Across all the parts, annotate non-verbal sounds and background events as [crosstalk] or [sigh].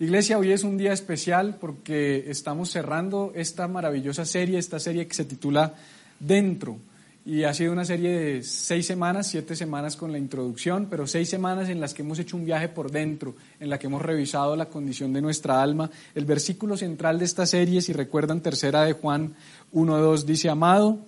Iglesia, hoy es un día especial porque estamos cerrando esta maravillosa serie, esta serie que se titula Dentro. Y ha sido una serie de seis semanas, siete semanas con la introducción, pero seis semanas en las que hemos hecho un viaje por dentro, en la que hemos revisado la condición de nuestra alma. El versículo central de esta serie, si recuerdan, tercera de Juan 1.2, dice, Amado,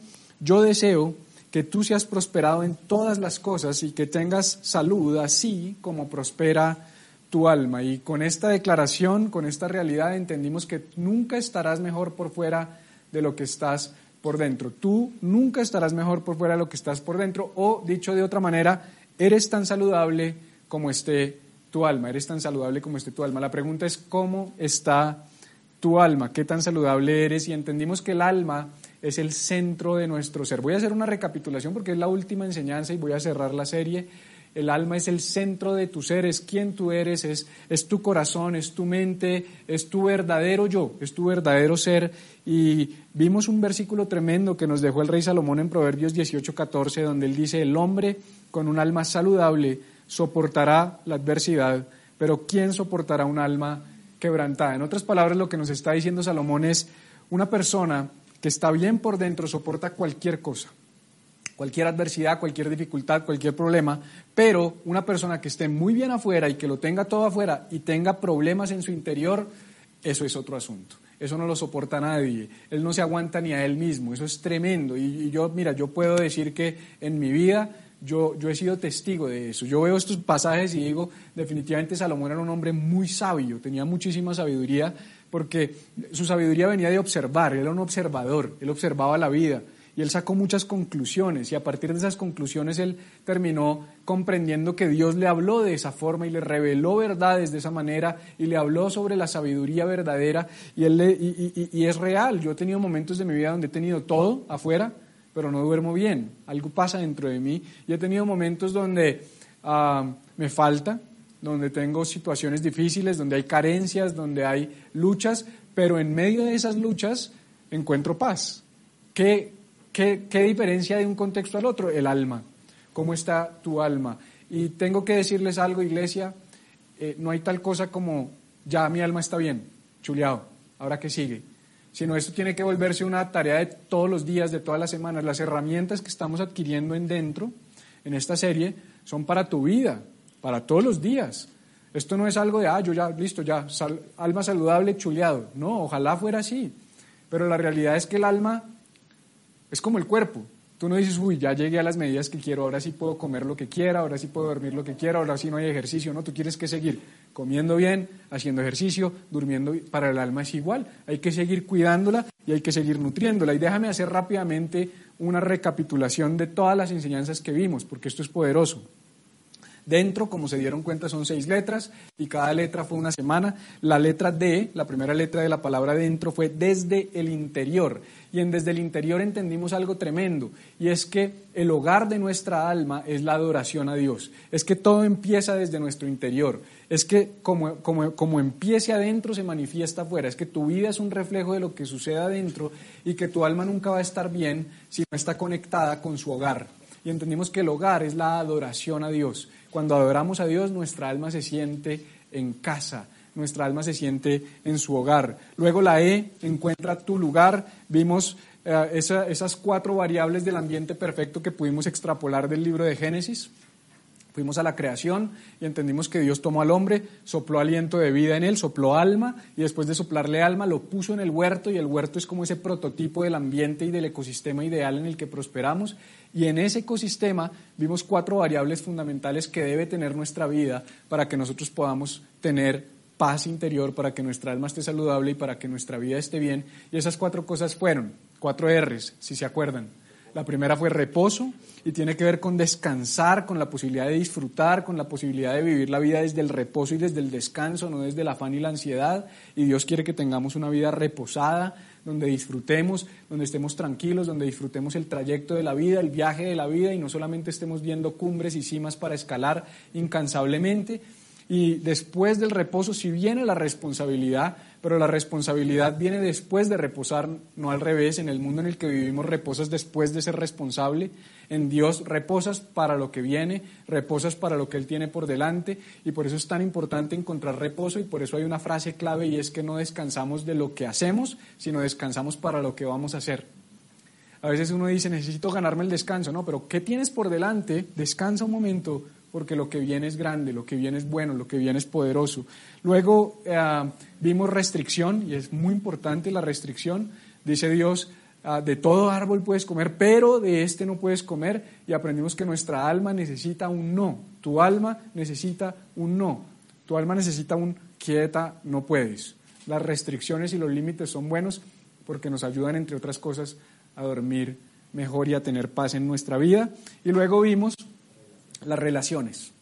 yo deseo que tú seas prosperado en todas las cosas y que tengas salud, así como prospera tu alma. Y con esta declaración, con esta realidad, entendimos que nunca estarás mejor por fuera de lo que estás por dentro. Tú nunca estarás mejor por fuera de lo que estás por dentro. O, dicho de otra manera, eres tan saludable como esté tu alma. Eres tan saludable como esté tu alma. La pregunta es, ¿cómo está tu alma? ¿Qué tan saludable eres? Y entendimos que el alma es el centro de nuestro ser. Voy a hacer una recapitulación porque es la última enseñanza y voy a cerrar la serie el alma es el centro de tu ser, es quien tú eres, es, tu corazón, es tu mente, es tu verdadero yo, es tu verdadero ser. Y vimos un versículo tremendo que nos dejó el rey Salomón en Proverbios 18, 14, donde él dice, el hombre con un alma saludable soportará la adversidad, pero ¿quién soportará un alma quebrantada? En otras palabras, lo que nos está diciendo Salomón es, una persona que está bien por dentro soporta cualquier cosa cualquier adversidad, cualquier dificultad, cualquier problema, pero una persona que esté muy bien afuera y que lo tenga todo afuera y tenga problemas en su interior, eso es otro asunto. Eso no lo soporta nadie. Él no se aguanta ni a él mismo. Eso es tremendo. Y, yo, mira, yo puedo decir que en mi vida yo, yo he sido testigo de eso. Yo veo estos pasajes y digo, definitivamente Salomón era un hombre muy sabio, tenía muchísima sabiduría, porque su sabiduría venía de observar, él era un observador, él observaba la vida y él sacó muchas conclusiones y a partir de esas conclusiones él terminó comprendiendo que Dios le habló de esa forma y le reveló verdades de esa manera y le habló sobre la sabiduría verdadera y, él y, es real. Yo he tenido momentos de mi vida donde he tenido todo afuera, pero no duermo bien. Algo pasa dentro de mí y he tenido momentos donde ah, me falta, donde tengo situaciones difíciles, donde hay carencias, donde hay luchas, pero en medio de esas luchas encuentro paz. ¿Qué, ¿Qué, diferencia de un contexto al otro? El alma. ¿Cómo está tu alma? Y tengo que decirles algo, iglesia, eh, no hay tal cosa como, ya mi alma está bien, chuleado, ahora qué sigue. Sino esto tiene que volverse una tarea de todos los días, de todas las semanas. Las herramientas que estamos adquiriendo en dentro, en esta serie, son para tu vida, para todos los días. Esto no es algo de, ah, yo ya, listo, ya, alma saludable, chuleado. No, ojalá fuera así. Pero la realidad es que el alma es como el cuerpo. Tú no dices, uy, ya llegué a las medidas que quiero, ahora sí puedo comer lo que quiera, ahora sí puedo dormir lo que quiera, ahora sí no hay ejercicio. No, tú quieres que seguir comiendo bien, haciendo ejercicio, durmiendo. Para el alma es igual. Hay que seguir cuidándola y hay que seguir nutriéndola. Y déjame hacer rápidamente una recapitulación de todas las enseñanzas que vimos, porque esto es poderoso. Dentro, como se dieron cuenta, son seis letras y cada letra fue una semana. La letra D, la primera letra de la palabra dentro, fue desde el interior. Y en desde el interior entendimos algo tremendo, y es que el hogar de nuestra alma es la adoración a Dios. Es que todo empieza desde nuestro interior. Es que como, como, como empiece adentro se manifiesta afuera. Es que tu vida es un reflejo de lo que sucede adentro y que tu alma nunca va a estar bien si no está conectada con su hogar. Y entendimos que el hogar es la adoración a Dios. Cuando adoramos a Dios, nuestra alma se siente en casa, nuestra alma se siente en su hogar. Luego la E encuentra tu lugar. Vimos eh, esas cuatro variables del ambiente perfecto que pudimos extrapolar del libro de Génesis. Fuimos a la creación y entendimos que Dios tomó al hombre, sopló aliento de vida en él, sopló alma y después de soplarle alma lo puso en el huerto y el huerto es como ese prototipo del ambiente y del ecosistema ideal en el que prosperamos. Y en ese ecosistema vimos cuatro variables fundamentales que debe tener nuestra vida para que nosotros podamos tener paz interior, para que nuestra alma esté saludable y para que nuestra vida esté bien. Y esas cuatro cosas fueron, cuatro R's, si se acuerdan. La primera fue reposo y tiene que ver con descansar, con la posibilidad de disfrutar, con la posibilidad de vivir la vida desde el reposo y desde el descanso, no desde el afán y la ansiedad. Y Dios quiere que tengamos una vida reposada, donde disfrutemos, donde estemos tranquilos, donde disfrutemos el trayecto de la vida, el viaje de la vida y no solamente estemos viendo cumbres y cimas para escalar incansablemente. Y después del reposo, si viene la responsabilidad, pero la responsabilidad viene después de reposar, no al revés. En el mundo en el que vivimos reposas después de ser responsable. En Dios reposas para lo que viene, reposas para lo que Él tiene por delante. Y por eso es tan importante encontrar reposo y por eso hay una frase clave y es que no descansamos de lo que hacemos, sino descansamos para lo que vamos a hacer. A veces uno dice, necesito ganarme el descanso, no, pero ¿qué tienes por delante? Descansa un momento, porque lo que viene es grande, lo que viene es bueno, lo que viene es poderoso. Luego eh, vimos restricción, y es muy importante la restricción. Dice Dios, ah, de todo árbol puedes comer, pero de este no puedes comer. Y aprendimos que nuestra alma necesita un no. Tu alma necesita un no. Tu alma necesita un quieta, no puedes. Las restricciones y los límites son buenos porque nos ayudan, entre otras cosas, a dormir mejor y a tener paz en nuestra vida. Y luego vimos las relaciones.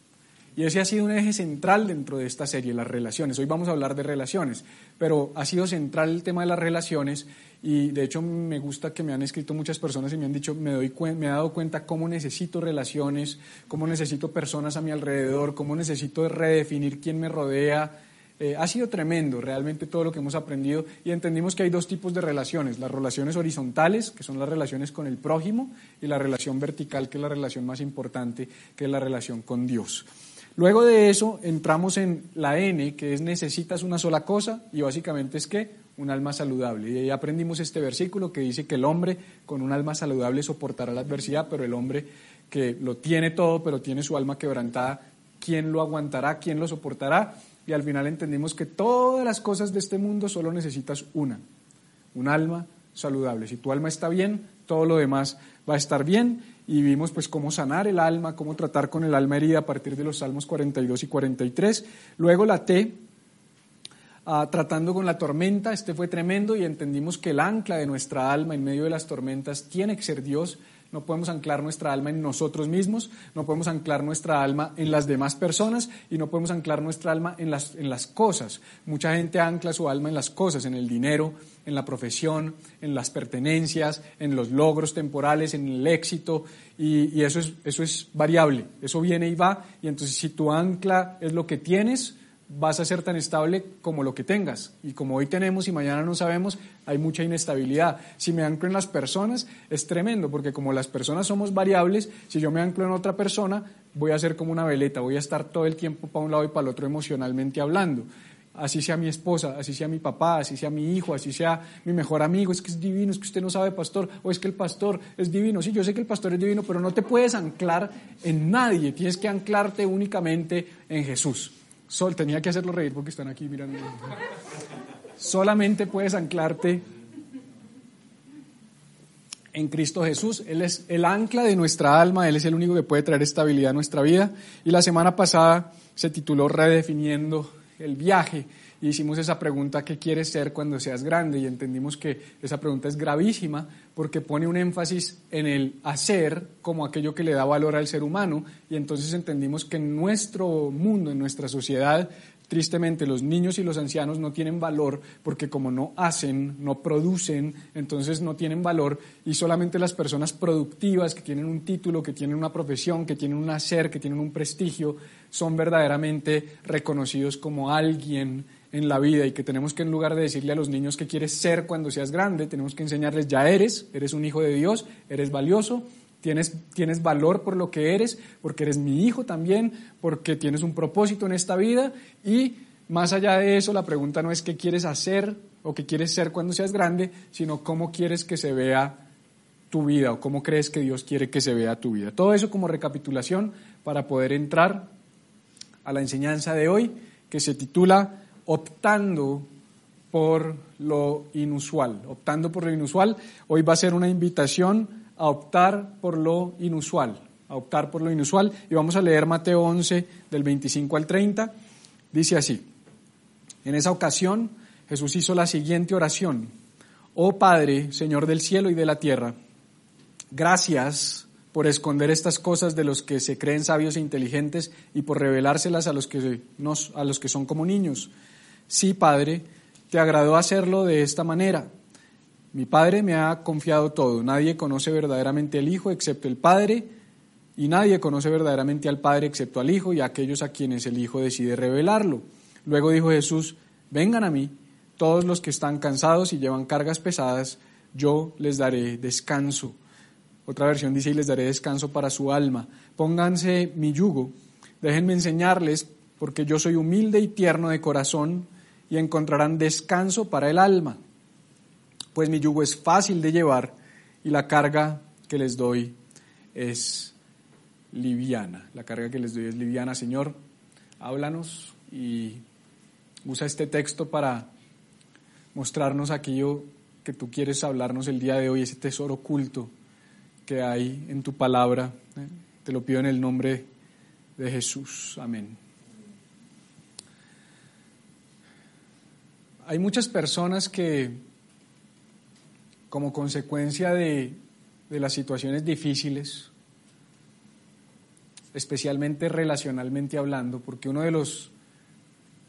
Y ese ha sido un eje central dentro de esta serie, las relaciones. Hoy vamos a hablar de relaciones, pero ha sido central el tema de las relaciones y de hecho me gusta que me han escrito muchas personas y me han dicho, me, doy me he dado cuenta cómo necesito relaciones, cómo necesito personas a mi alrededor, cómo necesito redefinir quién me rodea, eh, ha sido tremendo realmente todo lo que hemos aprendido y entendimos que hay dos tipos de relaciones, las relaciones horizontales, que son las relaciones con el prójimo, y la relación vertical, que es la relación más importante, que es la relación con Dios. Luego de eso entramos en la N, que es necesitas una sola cosa, y básicamente es que un alma saludable. Y ahí aprendimos este versículo que dice que el hombre con un alma saludable soportará la adversidad, pero el hombre que lo tiene todo, pero tiene su alma quebrantada, ¿quién lo aguantará? ¿Quién lo soportará? Y al final entendimos que todas las cosas de este mundo solo necesitas una, un alma saludable. Si tu alma está bien, todo lo demás va a estar bien y vimos pues cómo sanar el alma, cómo tratar con el alma herida a partir de los Salmos 42 y 43. Luego la T, ah, tratando con la tormenta, este fue tremendo y entendimos que el ancla de nuestra alma en medio de las tormentas tiene que ser Dios no podemos anclar nuestra alma en nosotros mismos, no podemos anclar nuestra alma en las demás personas y no podemos anclar nuestra alma en las, en las cosas. Mucha gente ancla su alma en las cosas, en el dinero, en la profesión, en las pertenencias, en los logros temporales, en el éxito, y, eso, es, eso es variable, eso viene y va, y entonces si tu ancla es lo que tienes, vas a ser tan estable como lo que tengas. Y como hoy tenemos y mañana no sabemos, hay mucha inestabilidad. Si me anclo en las personas, es tremendo, porque como las personas somos variables, si yo me anclo en otra persona, voy a ser como una veleta, voy a estar todo el tiempo para un lado y para el otro emocionalmente hablando. Así sea mi esposa, así sea mi papá, así sea mi hijo, así sea mi mejor amigo, es que es divino, es que usted no sabe pastor, o es que el pastor es divino. Sí, yo sé que el pastor es divino, pero no te puedes anclar en nadie, tienes que anclarte únicamente en Jesús. Sol, tenía que hacerlo reír porque están aquí mirando. Solamente puedes anclarte en Cristo Jesús. Él es el ancla de nuestra alma, Él es el único que puede traer estabilidad a nuestra vida. Y la semana pasada se tituló Redefiniendo el viaje y hicimos esa pregunta, ¿qué quieres ser cuando seas grande? Y entendimos que esa pregunta es gravísima porque pone un énfasis en el hacer como aquello que le da valor al ser humano y entonces entendimos que en nuestro mundo, en nuestra sociedad, tristemente los niños y los ancianos no tienen valor porque como no hacen, no producen, entonces no tienen valor y solamente las personas productivas que tienen un título, que tienen una profesión, que tienen un hacer, que tienen un prestigio, son verdaderamente reconocidos como alguien en la vida y que tenemos que en lugar de decirle a los niños que quieres ser cuando seas grande, tenemos que enseñarles ya eres, eres un hijo de Dios, eres valioso, tienes, tienes valor por lo que eres, porque eres mi hijo también, porque tienes un propósito en esta vida y más allá de eso la pregunta no es qué quieres hacer o qué quieres ser cuando seas grande, sino cómo quieres que se vea tu vida o cómo crees que Dios quiere que se vea tu vida. Todo eso como recapitulación para poder entrar a la enseñanza de hoy que se titula optando por lo inusual. Optando por lo inusual, hoy va a ser una invitación a optar por lo inusual, a optar por lo inusual. Y vamos a leer Mateo 11 del 25 al 30. Dice así, en esa ocasión Jesús hizo la siguiente oración. Oh Padre, Señor del cielo y de la tierra, gracias por esconder estas cosas de los que se creen sabios e inteligentes y por revelárselas a los que, nos, a los que son como niños. Sí, Padre, te agradó hacerlo de esta manera. Mi Padre me ha confiado todo. Nadie conoce verdaderamente al Hijo excepto el Padre y nadie conoce verdaderamente al Padre excepto al Hijo y a aquellos a quienes el Hijo decide revelarlo. Luego dijo Jesús, vengan a mí, todos los que están cansados y llevan cargas pesadas, yo les daré descanso. Otra versión dice, y les daré descanso para su alma. Pónganse mi yugo, déjenme enseñarles, porque yo soy humilde y tierno de corazón, y encontrarán descanso para el alma. Pues mi yugo es fácil de llevar y la carga que les doy es liviana. La carga que les doy es liviana. Señor, háblanos y usa este texto para mostrarnos aquello que tú quieres hablarnos el día de hoy, ese tesoro oculto que hay en tu palabra. ¿eh? Te lo pido en el nombre de Jesús. Amén. Hay muchas personas que, como consecuencia de, de las situaciones difíciles, especialmente relacionalmente hablando, porque uno de los,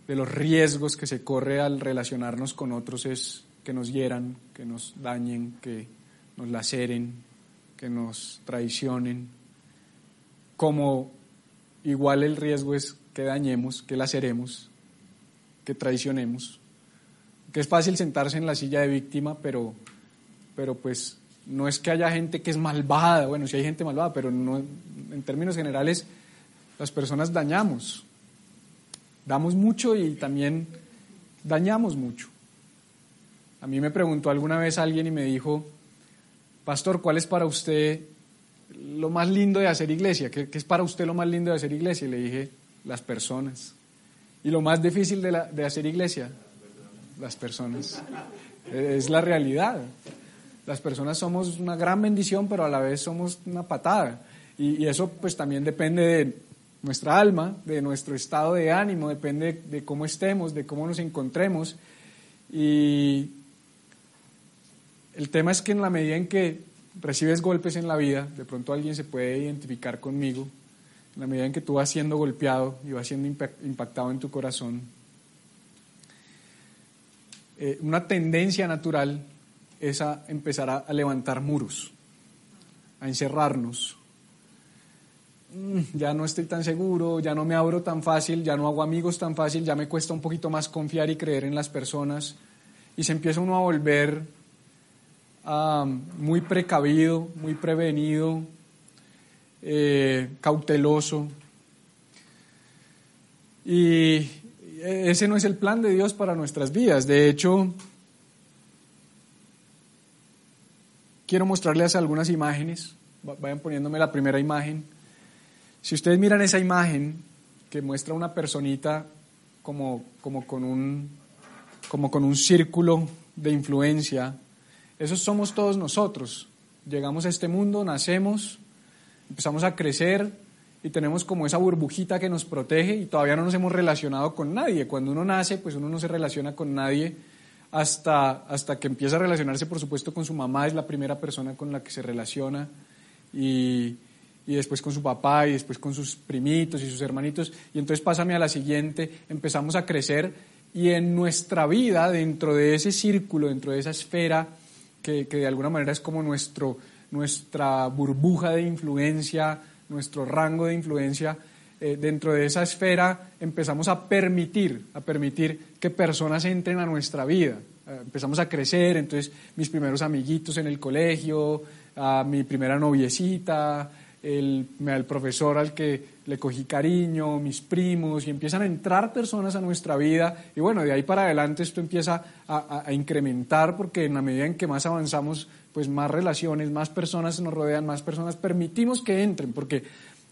de los riesgos que se corre al relacionarnos con otros es que nos hieran, que nos dañen, que nos laceren, que nos traicionen, como igual el riesgo es que dañemos, que laceremos, que traicionemos. Que es fácil sentarse en la silla de víctima, pero, pero pues no es que haya gente que es malvada, bueno, sí hay gente malvada, pero no, en términos generales las personas dañamos, damos mucho y también dañamos mucho. A mí me preguntó alguna vez alguien y me dijo, Pastor, ¿cuál es para usted lo más lindo de hacer iglesia? ¿Qué, es para usted lo más lindo de hacer iglesia? Y le dije, las personas. ¿Y lo más difícil de, de hacer iglesia? las personas. [laughs] Es la realidad. Las personas somos una gran bendición, pero a la vez somos una patada. Y, eso pues también depende de nuestra alma, de nuestro estado de ánimo, depende de cómo estemos, de cómo nos encontremos. Y el tema es que en la medida en que recibes golpes en la vida, de pronto alguien se puede identificar conmigo, en la medida en que tú vas siendo golpeado y vas siendo impactado en tu corazón, eh, una tendencia natural es a empezar a, levantar muros, a encerrarnos. Mm, ya no estoy tan seguro, ya no me abro tan fácil, ya no hago amigos tan fácil, ya me cuesta un poquito más confiar y creer en las personas. Y se empieza uno a volver ah, muy precavido, muy prevenido, eh, cauteloso. Y, ese no es el plan de Dios para nuestras vidas. De hecho, quiero mostrarles algunas imágenes. Vayan poniéndome la primera imagen. Si ustedes miran esa imagen que muestra una personita como, como, con, un, como con un círculo de influencia, esos somos todos nosotros. Llegamos a este mundo, nacemos, empezamos a crecer, y tenemos como esa burbujita que nos protege y todavía no nos hemos relacionado con nadie. Cuando uno nace, pues uno no se relaciona con nadie hasta, hasta que empieza a relacionarse, por supuesto, con su mamá, es la primera persona con la que se relaciona, y, y después con su papá, y después con sus primitos y sus hermanitos, y entonces pásame a la siguiente, empezamos a crecer, y en nuestra vida, dentro de ese círculo, dentro de esa esfera, que, que de alguna manera es como nuestro, nuestra burbuja de influencia, nuestro rango de influencia, eh, dentro de esa esfera empezamos a permitir, a permitir que personas entren a nuestra vida. Eh, empezamos a crecer, entonces mis primeros amiguitos en el colegio, a mi primera noviecita, el, el profesor al que le cogí cariño, mis primos, y empiezan a entrar personas a nuestra vida. Y bueno, de ahí para adelante esto empieza a, a, incrementar porque en la medida en que más avanzamos, pues más relaciones, más personas nos rodean, más personas permitimos que entren, porque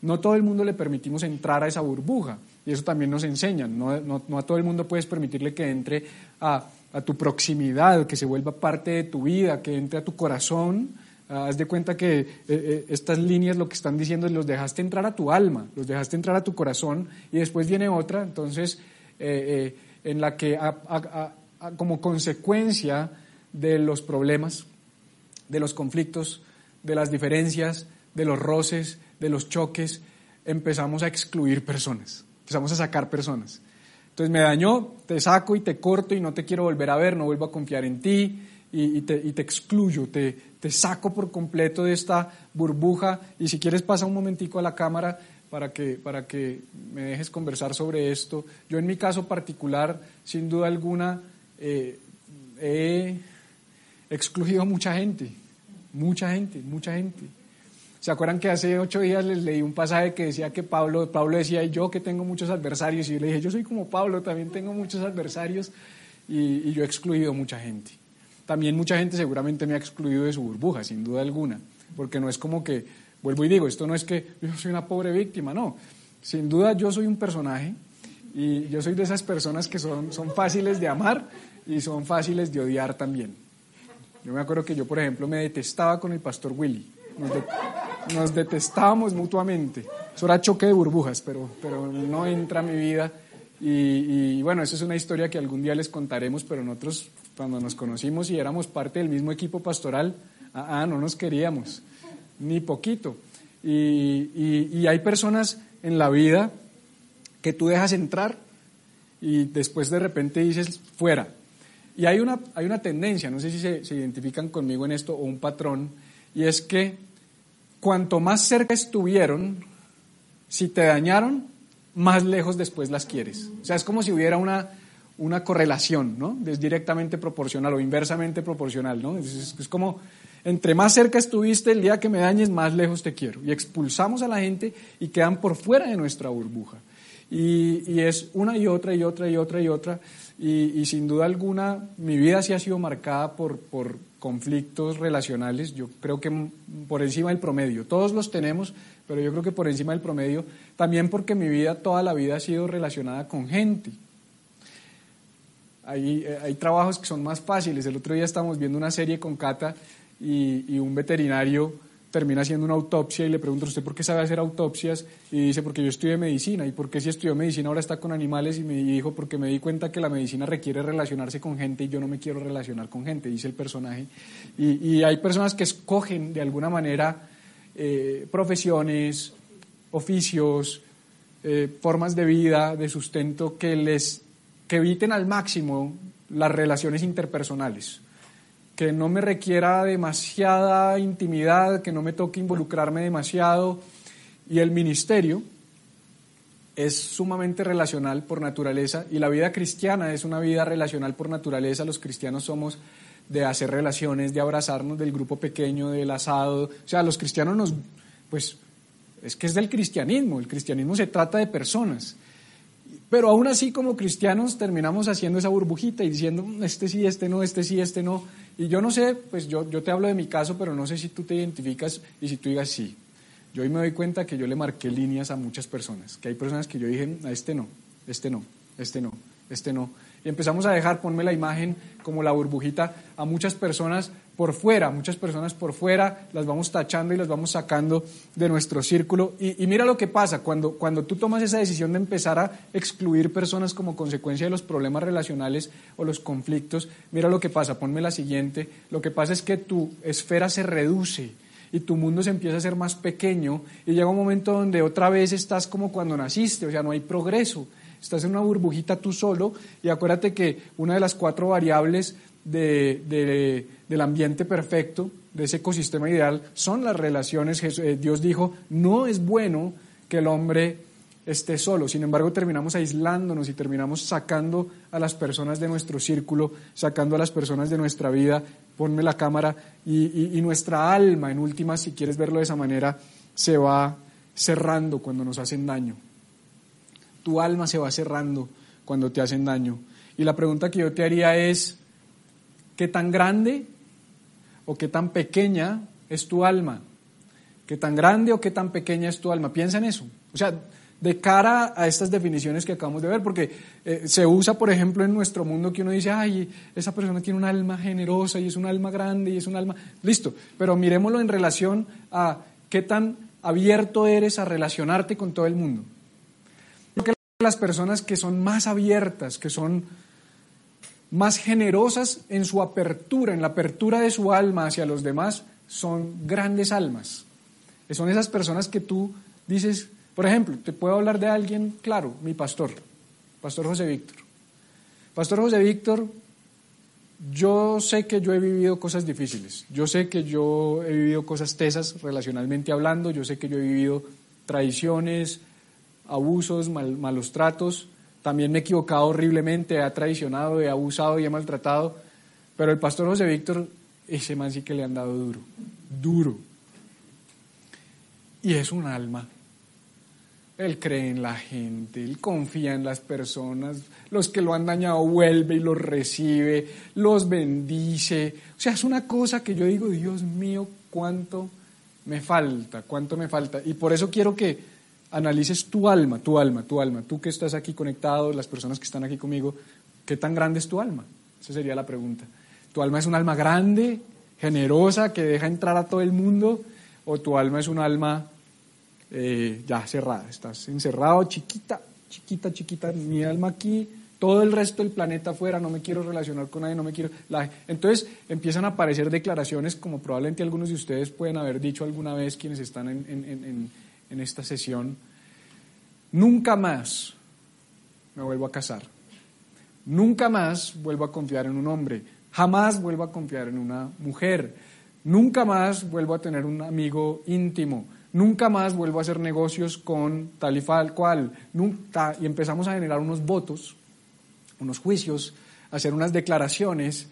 no todo el mundo le permitimos entrar a esa burbuja. Y eso también nos enseñan. No, a todo el mundo puedes permitirle que entre a, tu proximidad, que se vuelva parte de tu vida, que entre a tu corazón haz de cuenta que eh, eh, estas líneas lo que están diciendo es los dejaste entrar a tu alma, los dejaste entrar a tu corazón y después viene otra, entonces, eh, en la que como consecuencia de los problemas, de los conflictos, de las diferencias, de los roces, de los choques, empezamos a excluir personas, empezamos a sacar personas. Entonces me dañó, te saco y te corto y no te quiero volver a ver, no vuelvo a confiar en ti, y, te, y te, excluyo, te, saco por completo de esta burbuja y si quieres pasa un momentico a la cámara para que, para que me dejes conversar sobre esto. Yo en mi caso particular, sin duda alguna, eh, he excluido a mucha gente, mucha gente, mucha gente. ¿Se acuerdan que hace ocho días les leí un pasaje que decía que Pablo, Pablo decía, yo que tengo muchos adversarios, y yo le dije, yo soy como Pablo, también tengo muchos adversarios, y, yo he excluido mucha gente. También mucha gente seguramente me ha excluido de su burbuja, sin duda alguna, porque no es como que, vuelvo y digo, esto no es que yo soy una pobre víctima, no. Sin duda yo soy un personaje y yo soy de esas personas que son, son fáciles de amar y son fáciles de odiar también. Yo me acuerdo que yo, por ejemplo, me detestaba con el pastor Willy. Nos, detestábamos mutuamente. Eso era choque de burbujas, pero, pero no entra a mi vida. Y, bueno, eso es una historia que algún día les contaremos, pero nosotros cuando nos conocimos y éramos parte del mismo equipo pastoral, ah, ah no nos queríamos, ni poquito. Y, y, hay personas en la vida que tú dejas entrar y después de repente dices fuera. Y hay una, hay una tendencia, no sé si se, se identifican conmigo en esto, o un patrón, y es que cuanto más cerca estuvieron, si te dañaron, más lejos después las quieres. O sea, es como si hubiera una, una correlación, ¿no? Es directamente proporcional o inversamente proporcional, ¿no? Es, como, entre más cerca estuviste, el día que me dañes, más lejos te quiero. Y expulsamos a la gente y quedan por fuera de nuestra burbuja. Y, y es una y otra y otra y otra y otra. Y, y, sin duda alguna, mi vida sí ha sido marcada por, por, conflictos relacionales, yo creo que por encima del promedio. Todos los tenemos, pero yo creo que por encima del promedio, también porque mi vida toda la vida ha sido relacionada con gente. Hay, eh, hay trabajos que son más fáciles. El otro día estábamos viendo una serie con Cata y, y un veterinario termina haciendo una autopsia y le pregunto, ¿usted por qué sabe hacer autopsias? Y dice, porque yo estudié medicina. ¿Y por qué si estudió medicina ahora está con animales? Y me dijo, porque me di cuenta que la medicina requiere relacionarse con gente y yo no me quiero relacionar con gente, dice el personaje. Y, hay personas que escogen de alguna manera eh, profesiones, oficios, eh, formas de vida, de sustento que les que eviten al máximo las relaciones interpersonales que no me requiera demasiada intimidad, que no me toque involucrarme demasiado. Y el ministerio es sumamente relacional por naturaleza y la vida cristiana es una vida relacional por naturaleza. Los cristianos somos de hacer relaciones, de abrazarnos del grupo pequeño, del asado. O sea, los cristianos nos, pues, es que es del cristianismo. El cristianismo se trata de personas. Pero aún así como cristianos terminamos haciendo esa burbujita y diciendo, mm, este sí, este no, este sí, este no. Y yo no sé, pues yo, yo te hablo de mi caso, pero no sé si tú te identificas y si tú digas sí. Yo hoy me doy cuenta que yo le marqué líneas a muchas personas, que hay personas que yo dije, a este no, este no, este no, este no. Y empezamos a dejar, ponme la imagen como la burbujita, a muchas personas por fuera, muchas personas por fuera, las vamos tachando y las vamos sacando de nuestro círculo. Y, mira lo que pasa, cuando, cuando tú tomas esa decisión de empezar a excluir personas como consecuencia de los problemas relacionales o los conflictos, mira lo que pasa, ponme la siguiente, lo que pasa es que tu esfera se reduce y tu mundo se empieza a ser más pequeño y llega un momento donde otra vez estás como cuando naciste, o sea, no hay progreso, estás en una burbujita tú solo y acuérdate que una de las cuatro variables de, del ambiente perfecto, de ese ecosistema ideal, son las relaciones. Eh, Dios dijo, no es bueno que el hombre esté solo. Sin embargo, terminamos aislándonos y terminamos sacando a las personas de nuestro círculo, sacando a las personas de nuestra vida. Ponme la cámara y, y nuestra alma, en última, si quieres verlo de esa manera, se va cerrando cuando nos hacen daño. Tu alma se va cerrando cuando te hacen daño. Y la pregunta que yo te haría es, qué tan grande o qué tan pequeña es tu alma. ¿Qué tan grande o qué tan pequeña es tu alma? Piensa en eso. O sea, de cara a estas definiciones que acabamos de ver, porque eh, se usa, por ejemplo, en nuestro mundo que uno dice, ay, esa persona tiene un alma generosa y es un alma grande y es un alma... Listo, pero miremoslo en relación a qué tan abierto eres a relacionarte con todo el mundo. Porque las personas que son más abiertas, que son más generosas en su apertura, en la apertura de su alma hacia los demás, son grandes almas. Son esas personas que tú dices, por ejemplo, te puedo hablar de alguien, claro, mi pastor, Pastor José Víctor. Pastor José Víctor yo sé que yo he vivido cosas difíciles, yo sé que yo he vivido cosas tesas relacionalmente hablando, yo sé que yo he vivido traiciones, abusos, malos tratos, también me he equivocado horriblemente, he traicionado, he abusado y he maltratado, pero el pastor José Víctor, ese man sí que le han dado duro, duro. Y es un alma él cree en la gente, él confía en las personas, los que lo han dañado vuelve y los recibe, los bendice. O sea, es una cosa que yo digo, Dios mío, cuánto me falta, cuánto me falta. Y por eso quiero que analices tu alma, tu alma, tu alma. Tú que estás aquí conectado, las personas que están aquí conmigo, ¿qué tan grande es tu alma? Esa sería la pregunta. ¿Tu alma es un alma grande, generosa, que deja entrar a todo el mundo? ¿O tu alma es un alma eh, ya cerrada, estás encerrado, chiquita, chiquita, chiquita, mi alma aquí, todo el resto del planeta afuera, no me quiero relacionar con nadie, no me quiero... Entonces empiezan a aparecer declaraciones como probablemente algunos de ustedes pueden haber dicho alguna vez quienes están en, en esta sesión, nunca más me vuelvo a casar, nunca más vuelvo a confiar en un hombre, jamás vuelvo a confiar en una mujer, nunca más vuelvo a tener un amigo íntimo, nunca más vuelvo a hacer negocios con tal y cual, nunca, y empezamos a generar unos votos, unos juicios, hacer unas declaraciones,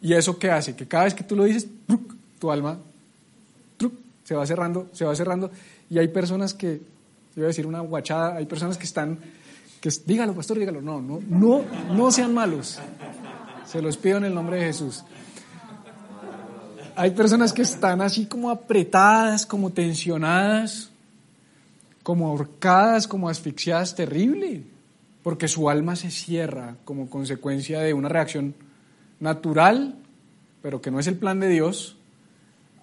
y eso qué hace, que cada vez que tú lo dices, tu alma se va cerrando, se va cerrando, y hay personas que, iba a decir una guachada, hay personas que están, que dígalo, pastor, dígalo, no, no, no, no sean malos, se los pido en el nombre de Jesús. Hay personas que están así como apretadas, como tensionadas, como ahorcadas, como asfixiadas, terrible, porque su alma se cierra como consecuencia de una reacción natural, pero que no es el plan de Dios,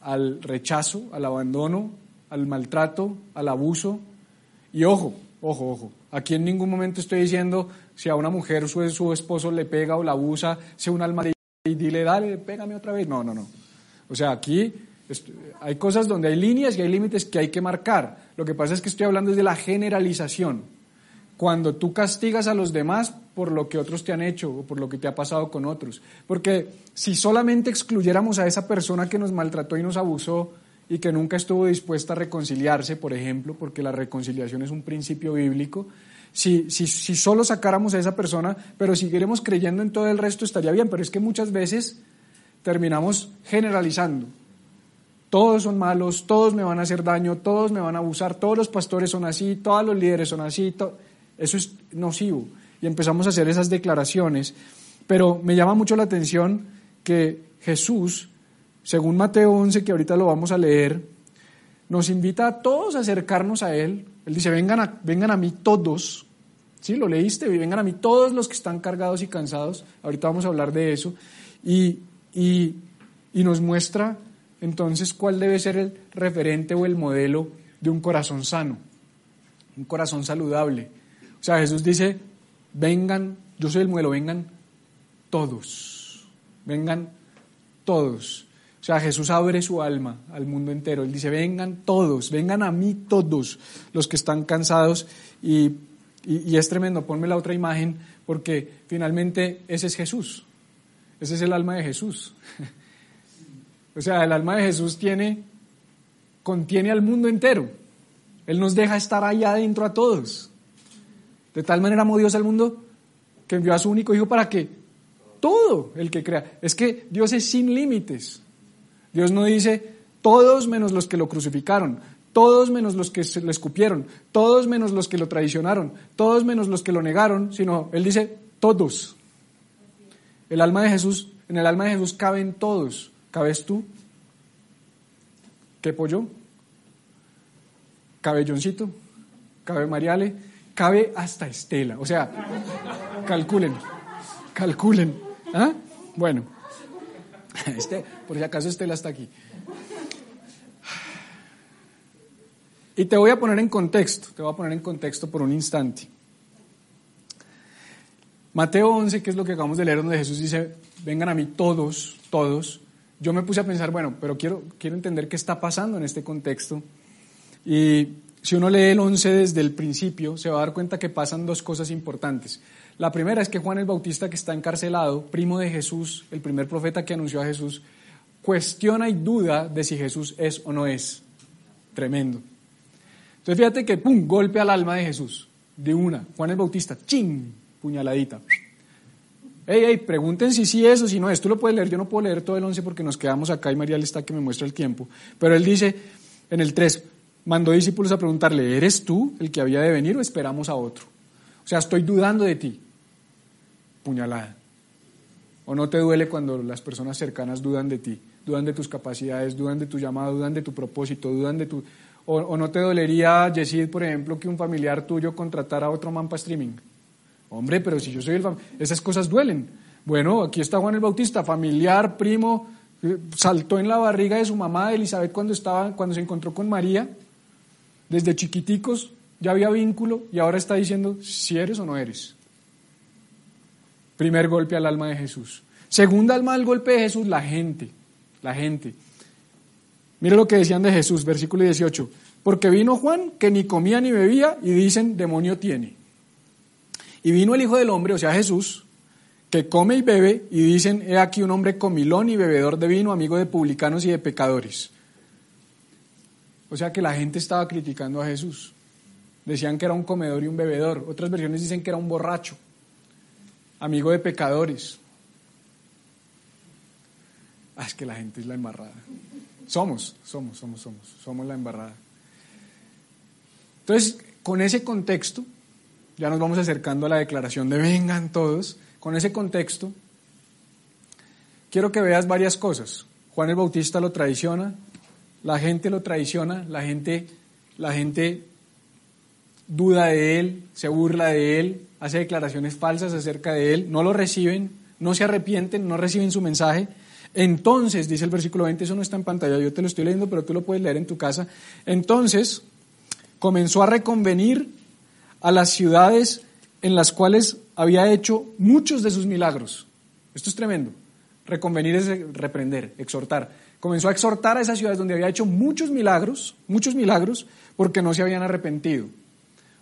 al rechazo, al abandono, al maltrato, al abuso. Y ojo, ojo, ojo, aquí en ningún momento estoy diciendo si a una mujer su, su esposo le pega o la abusa, sea un alma de y dile, dale, pégame otra vez. No, no, no. O sea, aquí hay cosas donde hay líneas y hay límites que hay que marcar. Lo que pasa es que estoy hablando de la generalización. Cuando tú castigas a los demás por lo que otros te han hecho o por lo que te ha pasado con otros. Porque si solamente excluyéramos a esa persona que nos maltrató y nos abusó y que nunca estuvo dispuesta a reconciliarse, por ejemplo, porque la reconciliación es un principio bíblico, si, si, si solo sacáramos a esa persona, pero siguiéramos creyendo en todo el resto estaría bien, pero es que muchas veces terminamos generalizando. Todos son malos, todos me van a hacer daño, todos me van a abusar, todos los pastores son así, todos los líderes son así. Eso es nocivo. Y empezamos a hacer esas declaraciones. Pero me llama mucho la atención que Jesús, según Mateo 11, que ahorita lo vamos a leer, nos invita a todos a acercarnos a Él. Él dice, vengan a, vengan a mí todos. ¿Sí? ¿Lo leíste? Vengan a mí todos los que están cargados y cansados. Ahorita vamos a hablar de eso. Y y, nos muestra entonces cuál debe ser el referente o el modelo de un corazón sano, un corazón saludable. O sea, Jesús dice, vengan, yo soy el modelo, vengan todos, vengan todos. O sea, Jesús abre su alma al mundo entero. Él dice, vengan todos, vengan a mí todos los que están cansados. Y, y es tremendo, ponme la otra imagen, porque finalmente ese es Jesús. Ese es el alma de Jesús. [laughs] O sea, el alma de Jesús tiene, contiene al mundo entero. Él nos deja estar allá adentro a todos. De tal manera amó Dios al mundo que envió a su único hijo para que todo el que crea. Es que Dios es sin límites. Dios no dice todos menos los que lo crucificaron, todos menos los que le escupieron, todos menos los que lo traicionaron, todos menos los que lo negaron, sino Él dice todos. El alma de Jesús, en el alma de Jesús caben todos. ¿Cabes tú? ¿Qué pollo? ¿Cabe? ¿Cabe Mariale? Cabe hasta Estela. O sea, calculen, calculen. ¿Ah? Bueno, [laughs] este, por si acaso Estela está aquí. Y te voy a poner en contexto, te voy a poner en contexto por un instante. Mateo 11, que es lo que acabamos de leer, donde Jesús dice, vengan a mí todos, todos. Yo me puse a pensar, bueno, pero quiero, quiero entender qué está pasando en este contexto. Y si uno lee el 11 desde el principio, se va a dar cuenta que pasan dos cosas importantes. La primera es que Juan el Bautista, que está encarcelado, primo de Jesús, el primer profeta que anunció a Jesús, cuestiona y duda de si Jesús es o no es. Tremendo. Entonces fíjate que, pum, golpe al alma de Jesús, de una. Juan el Bautista, ching, puñaladita. Ey, ey, pregunten si sí es o si no es. Tú lo puedes leer, yo no puedo leer todo el 11 porque nos quedamos acá y María le está que me muestra el tiempo. Pero él dice en el 3, mandó discípulos a preguntarle, ¿eres tú el que había de venir o esperamos a otro? O sea, estoy dudando de ti. Puñalada. ¿O no te duele cuando las personas cercanas dudan de ti? Dudan de tus capacidades, dudan de tu llamado, dudan de tu propósito, dudan de tu... O, no te dolería, Yesid, por ejemplo, que un familiar tuyo contratara a otro man para streaming. Hombre, pero si yo soy el... Esas cosas duelen. Bueno, aquí está Juan el Bautista, familiar, primo, eh, saltó en la barriga de su mamá Elizabeth cuando, estaba, cuando se encontró con María. Desde chiquiticos ya había vínculo y ahora está diciendo si eres o no eres. Primer golpe al alma de Jesús. Segunda alma al golpe de Jesús, la gente. La gente. Mira lo que decían de Jesús, versículo 18. Porque vino Juan, que ni comía ni bebía, y dicen, demonio tiene. Y vino el Hijo del Hombre, o sea Jesús, que come y bebe, y dicen, he aquí un hombre comilón y bebedor de vino, amigo de publicanos y de pecadores. O sea que la gente estaba criticando a Jesús. Decían que era un comedor y un bebedor. Otras versiones dicen que era un borracho, amigo de pecadores. Ah, es que la gente es la embarrada. Somos, somos, somos, somos, somos la embarrada. Entonces, con ese contexto, ya nos vamos acercando a la declaración de vengan todos, con ese contexto, quiero que veas varias cosas. Juan el Bautista lo traiciona, la gente lo traiciona, la gente, la gente duda de él, se burla de él, hace declaraciones falsas acerca de él, no lo reciben, no se arrepienten, no reciben su mensaje. Entonces, dice el versículo 20, eso no está en pantalla, yo te lo estoy leyendo, pero tú lo puedes leer en tu casa. Entonces, comenzó a reconvenir a las ciudades en las cuales había hecho muchos de sus milagros. Esto es tremendo. Reconvenir es reprender, exhortar. Comenzó a exhortar a esas ciudades donde había hecho muchos milagros, muchos milagros, porque no se habían arrepentido.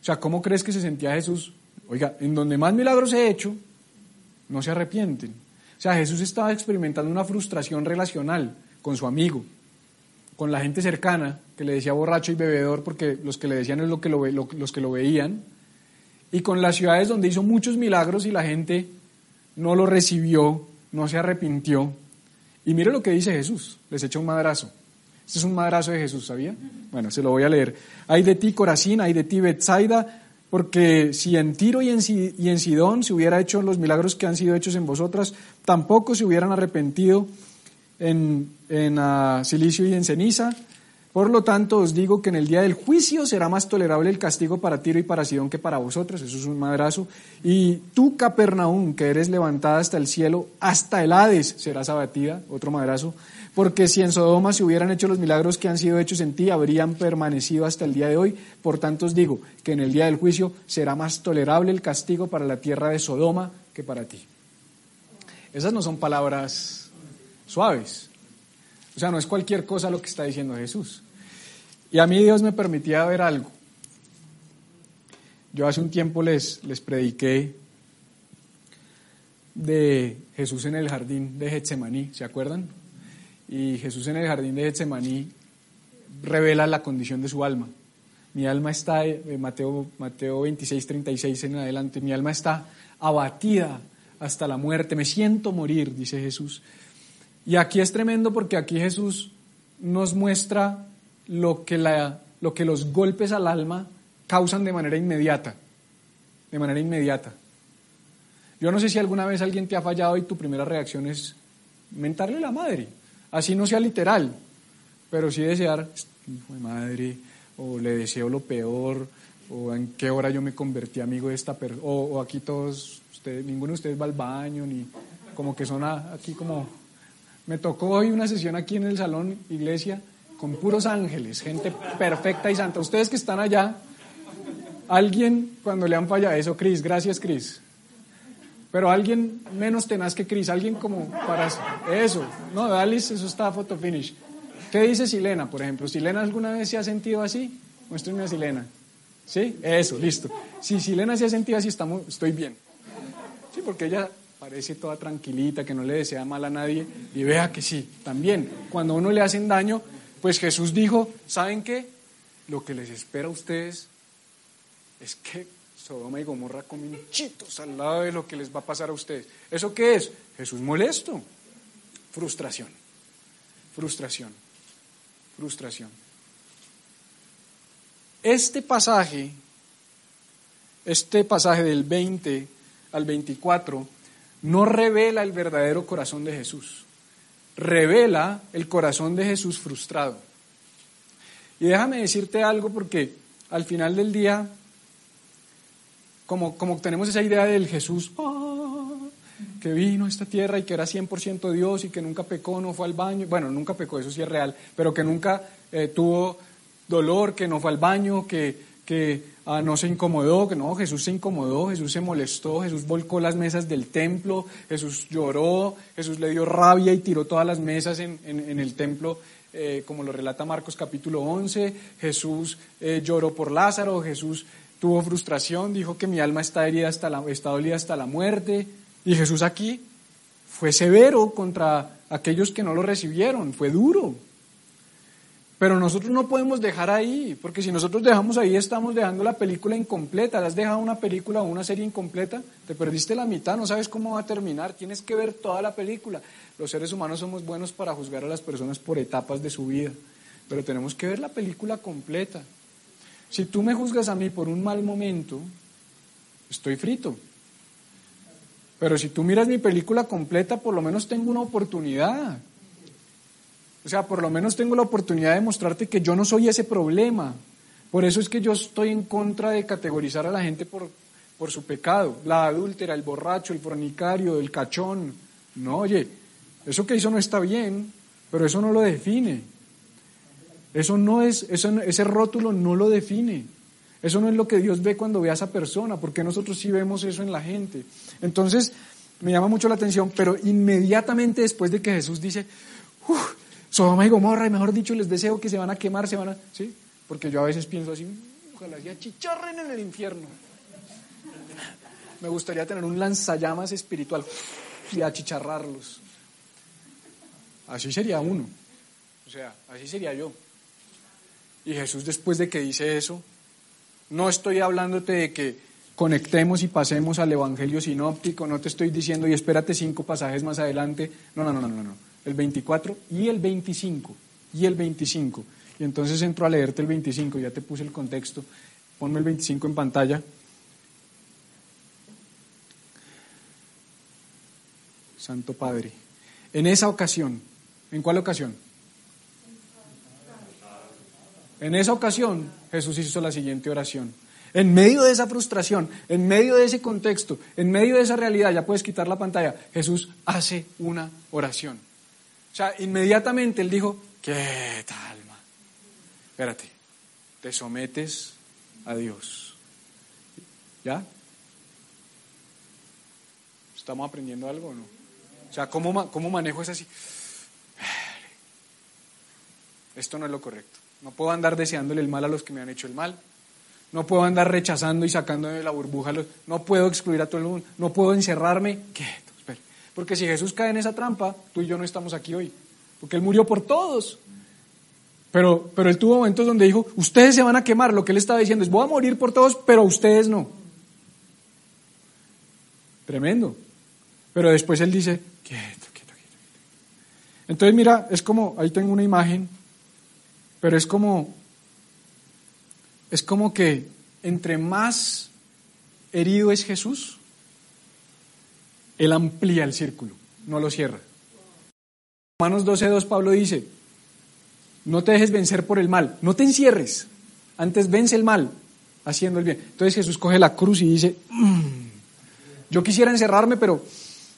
O sea, ¿cómo crees que se sentía Jesús? Oiga, en donde más milagros he hecho, no se arrepienten. O sea, Jesús estaba experimentando una frustración relacional con su amigo, con la gente cercana, que le decía borracho y bebedor, porque los que le decían es lo que lo, los que lo veían, y con las ciudades donde hizo muchos milagros y la gente no lo recibió, no se arrepintió. Y mire lo que dice Jesús, les echa un madrazo. Este es un madrazo de Jesús, ¿sabía? Bueno, se lo voy a leer. Hay de ti Corazín, hay de ti Betsaida, porque si en Tiro y en, Sidón se hubiera hecho los milagros que han sido hechos en vosotras, tampoco se hubieran arrepentido en, uh, silicio y en ceniza. Por lo tanto, os digo que en el día del juicio será más tolerable el castigo para Tiro y para Sidón que para vosotros. Eso es un madrazo. Y tú, Capernaum, que eres levantada hasta el cielo, hasta el Hades serás abatida. Otro madrazo. Porque si en Sodoma se hubieran hecho los milagros que han sido hechos en ti, habrían permanecido hasta el día de hoy. Por tanto, os digo que en el día del juicio será más tolerable el castigo para la tierra de Sodoma que para ti. Esas no son palabras suaves. O sea, no es cualquier cosa lo que está diciendo Jesús. Y a mí Dios me permitía ver algo. Yo hace un tiempo les, les prediqué de Jesús en el jardín de Getsemaní, ¿se acuerdan? Y Jesús en el jardín de Getsemaní revela la condición de su alma. Mi alma está, eh, Mateo, Mateo 26, 36 en adelante, mi alma está abatida hasta la muerte, me siento morir, dice Jesús. Y aquí es tremendo porque aquí Jesús nos muestra lo que, lo que los golpes al alma causan de manera inmediata, de manera inmediata. Yo no sé si alguna vez alguien te ha fallado y tu primera reacción es mentarle la madre, así no sea literal, pero sí desear, hijo de madre, o le deseo lo peor, o en qué hora yo me convertí amigo de esta persona, o, aquí todos, ustedes, ninguno de ustedes va al baño, ni como que son aquí como me tocó hoy una sesión aquí en el salón iglesia con puros ángeles, gente perfecta y santa. Ustedes que están allá, alguien cuando le han fallado eso, Cris, gracias Cris. Pero alguien menos tenaz que Cris, alguien como para eso. No, Dalis, eso está photo finish. ¿Qué dice Silena, por ejemplo? ¿Silena alguna vez se ha sentido así? Muéstrenme a Silena. ¿Sí? Eso, listo. Si Silena se ha sentido así, estamos, estoy bien. Sí, porque ella parece toda tranquilita, que no le desea mal a nadie, y vea que sí, también, cuando a uno le hacen daño, pues Jesús dijo, ¿saben qué? Lo que les espera a ustedes es que Sodoma y Gomorra comen chitos al lado de lo que les va a pasar a ustedes. ¿Eso qué es? Jesús molesto. Frustración. Frustración. Frustración. Este pasaje, este pasaje del 20 al 24, no revela el verdadero corazón de Jesús. Revela el corazón de Jesús frustrado. Y déjame decirte algo porque al final del día, como, como tenemos esa idea del Jesús ah, que vino a esta tierra y que era 100% Dios y que nunca pecó, no fue al baño, bueno, nunca pecó, eso sí es real, pero que nunca eh, tuvo dolor, que no fue al baño, que, que ah, no se incomodó, que no, Jesús se incomodó, Jesús se molestó, Jesús volcó las mesas del templo, Jesús lloró, Jesús le dio rabia y tiró todas las mesas en, en, el templo, eh, como lo relata Marcos capítulo 11, Jesús eh, lloró por Lázaro, Jesús tuvo frustración, dijo que mi alma está herida hasta la, está dolida hasta la muerte, y Jesús aquí fue severo contra aquellos que no lo recibieron, fue duro. Pero nosotros no podemos dejar ahí, porque si nosotros dejamos ahí, estamos dejando la película incompleta. ¿Le has dejado una película o una serie incompleta? Te perdiste la mitad, no sabes cómo va a terminar. Tienes que ver toda la película. Los seres humanos somos buenos para juzgar a las personas por etapas de su vida, pero tenemos que ver la película completa. Si tú me juzgas a mí por un mal momento, estoy frito. Pero si tú miras mi película completa, por lo menos tengo una oportunidad. O sea, por lo menos tengo la oportunidad de mostrarte que yo no soy ese problema. Por eso es que yo estoy en contra de categorizar a la gente por, por su pecado. La adúltera, el borracho, el fornicario, el cachón. No, oye, eso que hizo no está bien, pero eso no lo define. Eso no es, eso, ese rótulo no lo define. Eso no es lo que Dios ve cuando ve a esa persona, porque nosotros sí vemos eso en la gente. Entonces, me llama mucho la atención, pero inmediatamente después de que Jesús dice, uff, Sodoma y Gomorra, y mejor dicho, les deseo que se van a quemar, se van a... ¿Sí? Porque yo a veces pienso así, ojalá ya chicharren en el infierno. Me gustaría tener un lanzallamas espiritual y achicharrarlos. Así sería uno. O sea, así sería yo. Y Jesús después de que dice eso, no estoy hablándote de que conectemos y pasemos al Evangelio sinóptico, no te estoy diciendo y espérate cinco pasajes más adelante. No, no, no, no, no el 24 y el 25, y el 25. Y entonces entro a leerte el 25, ya te puse el contexto, ponme el 25 en pantalla. Santo Padre. En esa ocasión, ¿en cuál ocasión? En esa ocasión Jesús hizo la siguiente oración. En medio de esa frustración, en medio de ese contexto, en medio de esa realidad, ya puedes quitar la pantalla, Jesús hace una oración. O sea, inmediatamente él dijo, ¿qué tal, alma? Espérate, te sometes a Dios. ¿Ya? ¿Estamos aprendiendo algo o no? O sea, ¿cómo, cómo manejo eso así? Esto no es lo correcto. No puedo andar deseándole el mal a los que me han hecho el mal. No puedo andar rechazando y sacando de la burbuja. Los, no puedo excluir a todo el mundo. No puedo encerrarme. ¿Qué? Porque si Jesús cae en esa trampa, tú y yo no estamos aquí hoy. Porque Él murió por todos. Pero, pero Él tuvo momentos donde dijo, ustedes se van a quemar. Lo que Él estaba diciendo es, voy a morir por todos, pero ustedes no. Tremendo. Pero después Él dice, quieto, quieto, quieto. Entonces mira, es como, ahí tengo una imagen, pero es como, es como que entre más herido es Jesús, él amplía el círculo, no lo cierra. Romanos 12.2 Pablo dice, no te dejes vencer por el mal, no te encierres, antes vence el mal haciendo el bien. Entonces Jesús coge la cruz y dice, mm, yo quisiera encerrarme, pero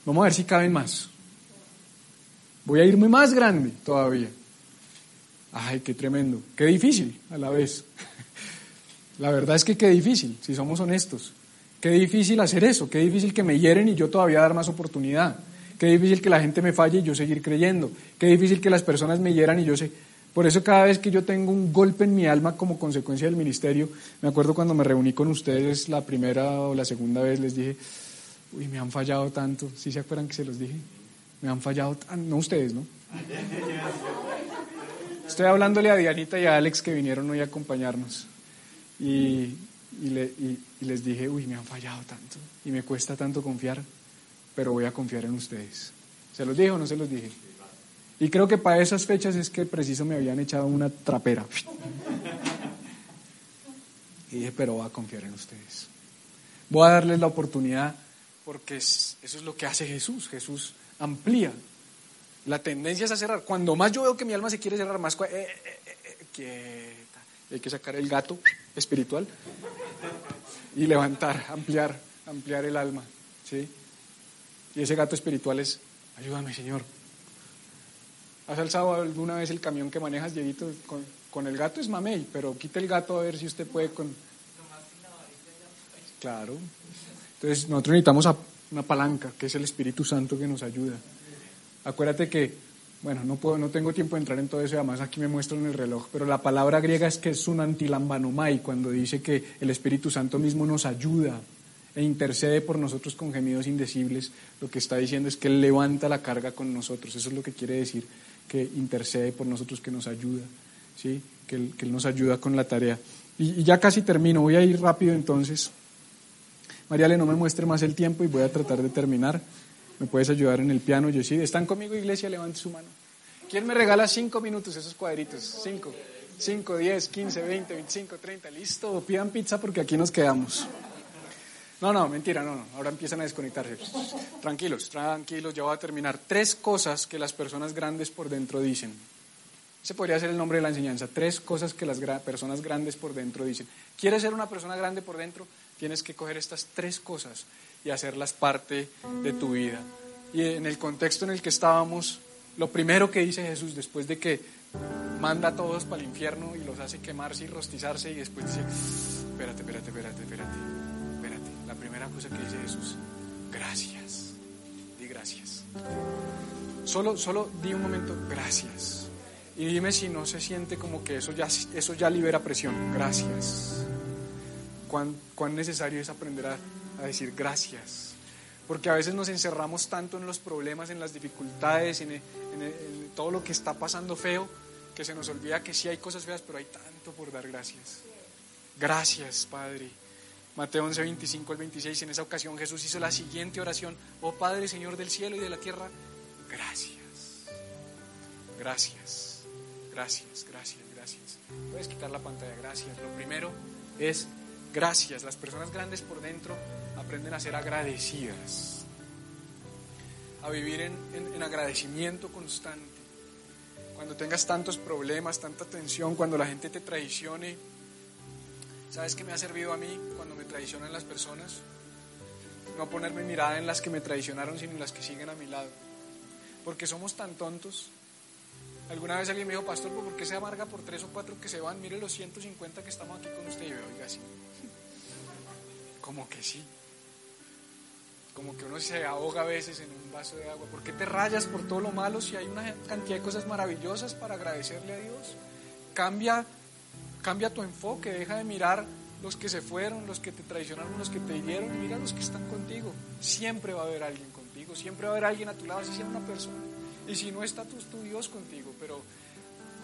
vamos a ver si caben más. Voy a irme más grande todavía. Ay, qué tremendo, qué difícil a la vez. [laughs] La verdad es que qué difícil, si somos honestos. Qué difícil hacer eso, qué difícil que me hieren y yo todavía dar más oportunidad. Qué difícil que la gente me falle y yo seguir creyendo. Qué difícil que las personas me hieran y yo sé. Por eso cada vez que yo tengo un golpe en mi alma como consecuencia del ministerio, me acuerdo cuando me reuní con ustedes la primera o la segunda vez, les dije, uy, me han fallado tanto. ¿Sí se acuerdan que se los dije? Me han fallado. No ustedes, ¿no? Estoy hablándole a Dianita y a Alex que vinieron hoy a acompañarnos. Y, les dije, uy, me han fallado tanto. Y me cuesta tanto confiar, pero voy a confiar en ustedes. ¿Se los dije o no se los dije? Y creo que para esas fechas es que preciso me habían echado una trapera. [laughs] Y dije, pero voy a confiar en ustedes. Voy a darles la oportunidad porque eso es lo que hace Jesús. Jesús amplía. La tendencia es a cerrar. Cuando más yo veo que mi alma se quiere cerrar, más... Eh, eh, eh, Hay que sacar el gato espiritual y levantar, ampliar, ampliar el alma. ¿sí? Y ese gato espiritual es, ayúdame Señor. ¿Has alzado alguna vez el camión que manejas, Dieguito, con, con el gato? Es mamey, pero quite el gato a ver si usted puede con... Claro. Entonces nosotros necesitamos una palanca, que es el Espíritu Santo que nos ayuda. Acuérdate que, bueno, no, puedo, no tengo tiempo de entrar en todo eso, además aquí me muestro en el reloj, pero la palabra griega es que es un antilambanomai, cuando dice que el Espíritu Santo mismo nos ayuda e intercede por nosotros con gemidos indecibles, lo que está diciendo es que Él levanta la carga con nosotros, eso es lo que quiere decir, que intercede por nosotros, que nos ayuda, ¿sí? que, Él, nos ayuda con la tarea. Y, ya casi termino, voy a ir rápido entonces. Mariale, no me muestre más el tiempo y voy a tratar de terminar. ¿Me puedes ayudar en el piano, sí ¿Están conmigo, iglesia? Levante su mano. ¿Quién me regala cinco minutos esos cuadritos? Cinco. Cinco, diez, quince, veinte, veinticinco, treinta. Listo, pidan pizza porque aquí nos quedamos. No, no, mentira, no, no. Ahora empiezan a desconectarse. Tranquilos, tranquilos, ya voy a terminar. Tres cosas que las personas grandes por dentro dicen. Ese podría ser el nombre de la enseñanza. Tres cosas que las personas grandes por dentro dicen. ¿Quieres ser una persona grande por dentro? Tienes que coger estas tres cosas y hacerlas parte de tu vida. Y en el contexto en el que estábamos, lo primero que dice Jesús después de que manda a todos para el infierno y los hace quemarse y rostizarse y después dice, espérate, espérate, espérate, espérate, espérate. La primera cosa que dice Jesús, gracias, di gracias. Solo, solo di un momento, gracias. Y dime si no se siente como que eso ya, eso ya libera presión, gracias cuán, necesario es aprender a, decir gracias. Porque a veces nos encerramos tanto en los problemas, en las dificultades, en, todo lo que está pasando feo, que se nos olvida que sí hay cosas feas, pero hay tanto por dar gracias. Gracias, Padre. Mateo 11, 25 al 26, en esa ocasión Jesús hizo la siguiente oración, oh Padre, Señor del cielo y de la tierra, gracias, gracias, gracias, gracias, gracias. Puedes quitar la pantalla, gracias. Lo primero es gracias. Las personas grandes por dentro aprenden a ser agradecidas, a vivir en, agradecimiento constante. Cuando tengas tantos problemas, tanta tensión, cuando la gente te traicione, ¿sabes qué me ha servido a mí cuando me traicionan las personas? No ponerme mirada en las que me traicionaron, sino en las que siguen a mi lado. Porque somos tan tontos Alguna vez alguien me dijo, pastor, ¿por qué se amarga por tres o cuatro que se van? Mire los 150 que estamos aquí con usted. Y yo, oiga, sí. [laughs] Como que sí. Como que uno se ahoga a veces en un vaso de agua. ¿Por qué te rayas por todo lo malo si hay una cantidad de cosas maravillosas para agradecerle a Dios? Cambia, cambia tu enfoque, deja de mirar los que se fueron, los que te traicionaron, los que te hirieron, mira los que están contigo. Siempre va a haber alguien contigo, siempre va a haber alguien a tu lado, si sea una persona. Y si no está tu, tu Dios contigo, pero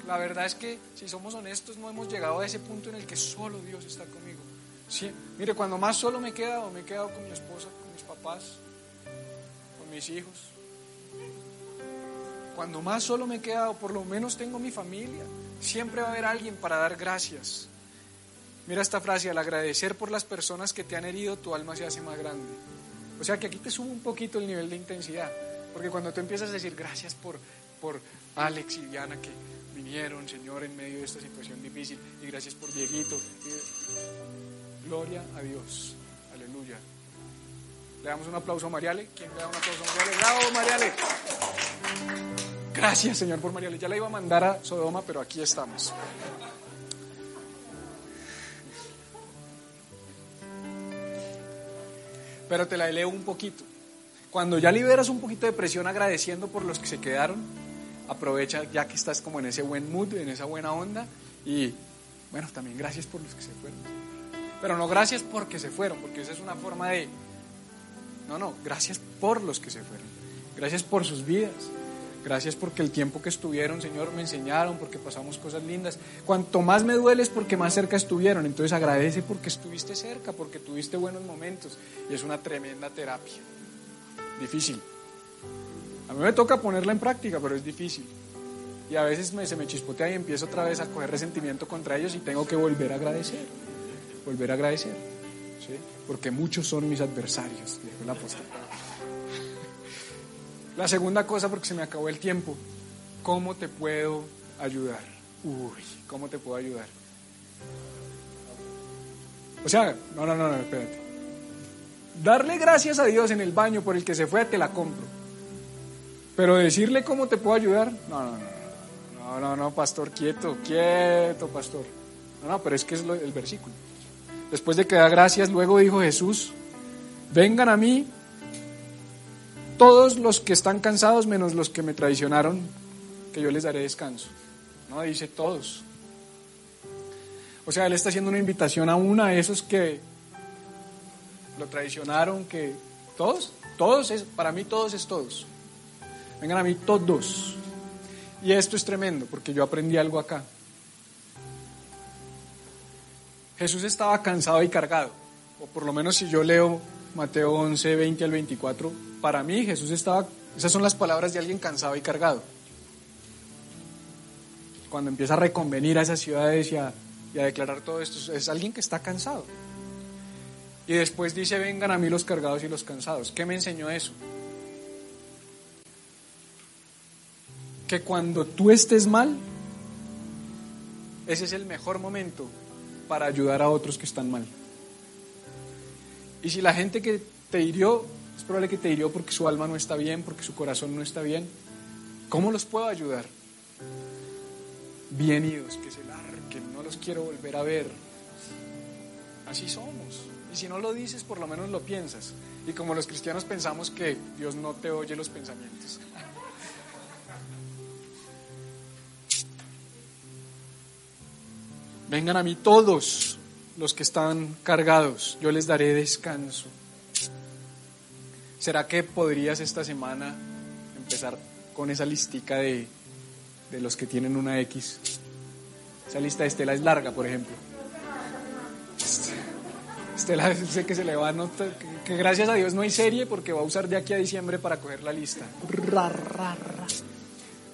la verdad es que si somos honestos no hemos llegado a ese punto en el que solo Dios está conmigo. Sí, mire, cuando más solo me he quedado, me he quedado con mi esposa, con mis papás, con mis hijos. Cuando más solo me he quedado, por lo menos tengo mi familia. Siempre va a haber alguien para dar gracias. Mira esta frase, al agradecer por las personas que te han herido, tu alma se hace más grande. O sea que aquí te sube un poquito el nivel de intensidad. Porque cuando tú empiezas a decir gracias por, por Alex y Diana que vinieron, Señor, en medio de esta situación difícil, y gracias por Dieguito. Gloria a Dios. Aleluya. Le damos un aplauso a Mariale. ¿Quién le da un aplauso a Mariale? ¡Bravo, Mariale! Gracias, Señor, por Mariale. Ya la iba a mandar a Sodoma, pero aquí estamos. Pero te la leo un poquito. Cuando ya liberas un poquito de presión agradeciendo por los que se quedaron, aprovecha ya que estás como en ese buen mood, en esa buena onda y bueno, también gracias por los que se fueron. Pero no gracias porque se fueron, porque esa es una forma de, No, no, gracias por los que se fueron. Gracias por sus vidas. Gracias porque el tiempo que estuvieron, Señor, me enseñaron, porque pasamos cosas lindas. Cuanto más me duele es porque más cerca estuvieron. Entonces agradece porque estuviste cerca, porque tuviste buenos momentos. Y es una tremenda terapia. Difícil. A mí me toca ponerla en práctica, pero es difícil. Y a veces me, se me chispotea y empiezo otra vez a coger resentimiento contra ellos y tengo que volver a agradecer. Volver a agradecer. Porque muchos son mis adversarios, dijo el apóstol. [laughs] La segunda cosa, porque se me acabó el tiempo, ¿cómo te puedo ayudar? Uy, ¿cómo te puedo ayudar? O sea, no, no, no, no, espérate. Darle gracias a Dios en el baño por el que se fue, te la compro. Pero decirle cómo te puedo ayudar, no, no, no. No, no, no, pastor, quieto, quieto, pastor. No, no, pero es que es el versículo. Después de que da gracias, luego dijo Jesús, vengan a mí todos los que están cansados menos los que me traicionaron, que yo les daré descanso. No, dice todos. O sea, él está haciendo una invitación a una de esos que lo traicionaron, que todos, todos es, para mí todos es todos. Vengan a mí todos. Y esto es tremendo porque yo aprendí algo acá. Jesús estaba cansado y cargado, o por lo menos si yo leo Mateo 11, 20 al 24, para mí Jesús estaba, esas son las palabras de alguien cansado y cargado. Cuando empieza a reconvenir a esas ciudades y a, y a declarar todo esto, es alguien que está cansado. Y después dice, vengan a mí los cargados y los cansados. ¿Qué me enseñó eso? que cuando tú estés mal, ese es el mejor momento para ayudar a otros que están mal. Y si la gente que te hirió, es probable que te hirió porque su alma no está bien, porque su corazón no está bien, ¿cómo los puedo ayudar? Bien idos, que se larguen, no los quiero volver a ver. Así somos. Y si no lo dices, por lo menos lo piensas. Y como los cristianos pensamos que Dios no te oye los pensamientos. [laughs] Vengan a mí todos los que están cargados, yo les daré descanso. ¿Será que podrías esta semana empezar con esa listica de, de los que tienen una X? Esa lista de Estela es larga, por ejemplo. Estela sé que se le va a notar, que, gracias a Dios no hay serie porque va a usar de aquí a diciembre para coger la lista.